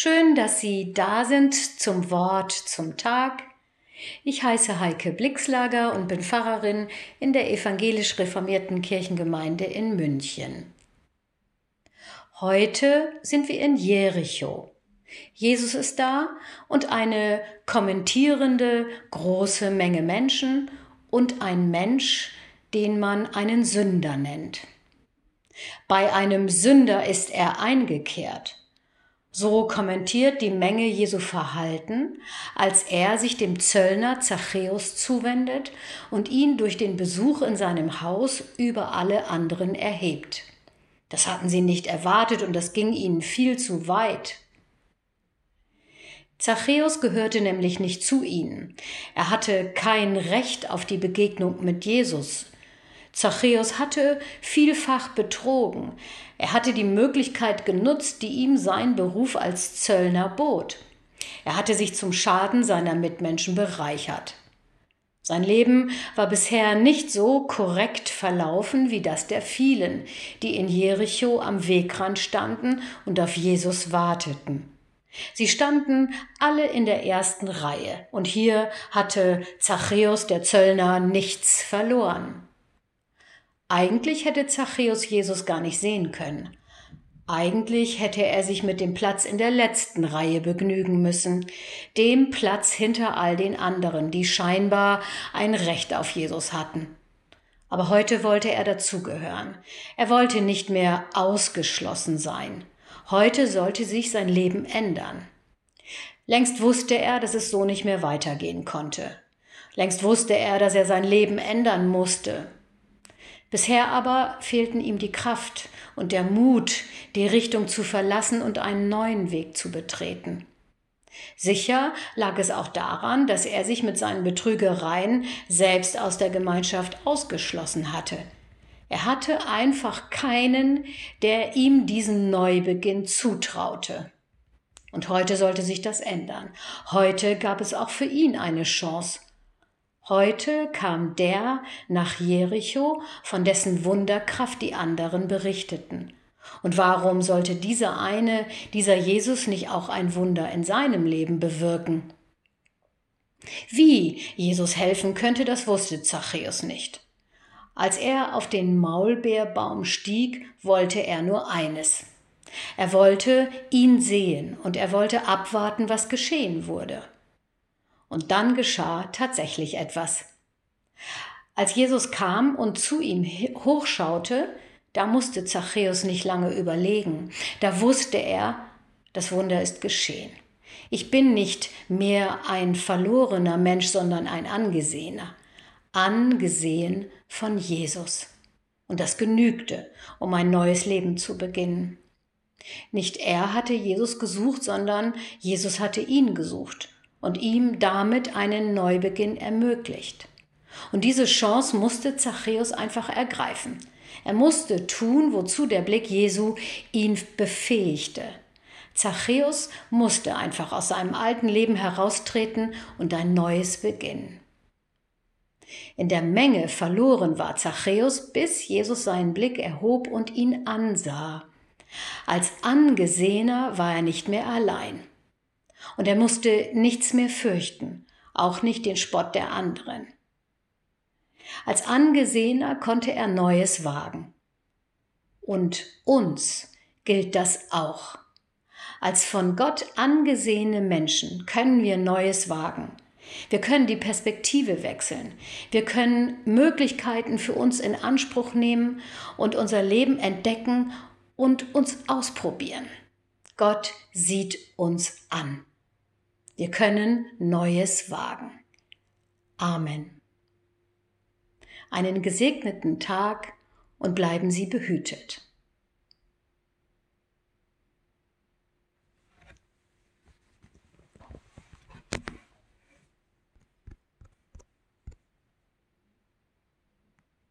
Schön, dass Sie da sind zum Wort zum Tag. Ich heiße Heike Blixlager und bin Pfarrerin in der evangelisch reformierten Kirchengemeinde in München. Heute sind wir in Jericho. Jesus ist da und eine kommentierende große Menge Menschen und ein Mensch, den man einen Sünder nennt. Bei einem Sünder ist er eingekehrt. So kommentiert die Menge Jesu Verhalten, als er sich dem Zöllner Zachäus zuwendet und ihn durch den Besuch in seinem Haus über alle anderen erhebt. Das hatten sie nicht erwartet und das ging ihnen viel zu weit. Zachäus gehörte nämlich nicht zu ihnen. Er hatte kein Recht auf die Begegnung mit Jesus. Zachäus hatte vielfach betrogen. Er hatte die Möglichkeit genutzt, die ihm sein Beruf als Zöllner bot. Er hatte sich zum Schaden seiner Mitmenschen bereichert. Sein Leben war bisher nicht so korrekt verlaufen wie das der vielen, die in Jericho am Wegrand standen und auf Jesus warteten. Sie standen alle in der ersten Reihe, und hier hatte Zachäus der Zöllner nichts verloren. Eigentlich hätte Zachäus Jesus gar nicht sehen können. Eigentlich hätte er sich mit dem Platz in der letzten Reihe begnügen müssen, dem Platz hinter all den anderen, die scheinbar ein Recht auf Jesus hatten. Aber heute wollte er dazugehören. Er wollte nicht mehr ausgeschlossen sein. Heute sollte sich sein Leben ändern. Längst wusste er, dass es so nicht mehr weitergehen konnte. Längst wusste er, dass er sein Leben ändern musste. Bisher aber fehlten ihm die Kraft und der Mut, die Richtung zu verlassen und einen neuen Weg zu betreten. Sicher lag es auch daran, dass er sich mit seinen Betrügereien selbst aus der Gemeinschaft ausgeschlossen hatte. Er hatte einfach keinen, der ihm diesen Neubeginn zutraute. Und heute sollte sich das ändern. Heute gab es auch für ihn eine Chance. Heute kam der nach Jericho, von dessen Wunderkraft die anderen berichteten. Und warum sollte dieser eine, dieser Jesus nicht auch ein Wunder in seinem Leben bewirken? Wie Jesus helfen könnte, das wusste Zachäus nicht. Als er auf den Maulbeerbaum stieg, wollte er nur eines. Er wollte ihn sehen und er wollte abwarten, was geschehen wurde. Und dann geschah tatsächlich etwas. Als Jesus kam und zu ihm hochschaute, da musste Zachäus nicht lange überlegen. Da wusste er, das Wunder ist geschehen. Ich bin nicht mehr ein verlorener Mensch, sondern ein angesehener. Angesehen von Jesus. Und das genügte, um ein neues Leben zu beginnen. Nicht er hatte Jesus gesucht, sondern Jesus hatte ihn gesucht und ihm damit einen Neubeginn ermöglicht. Und diese Chance musste Zachäus einfach ergreifen. Er musste tun, wozu der Blick Jesu ihn befähigte. Zachäus musste einfach aus seinem alten Leben heraustreten und ein neues beginnen. In der Menge verloren war Zachäus, bis Jesus seinen Blick erhob und ihn ansah. Als Angesehener war er nicht mehr allein. Und er musste nichts mehr fürchten, auch nicht den Spott der anderen. Als Angesehener konnte er Neues wagen. Und uns gilt das auch. Als von Gott angesehene Menschen können wir Neues wagen. Wir können die Perspektive wechseln. Wir können Möglichkeiten für uns in Anspruch nehmen und unser Leben entdecken und uns ausprobieren. Gott sieht uns an. Wir können Neues wagen. Amen. Einen gesegneten Tag und bleiben Sie behütet.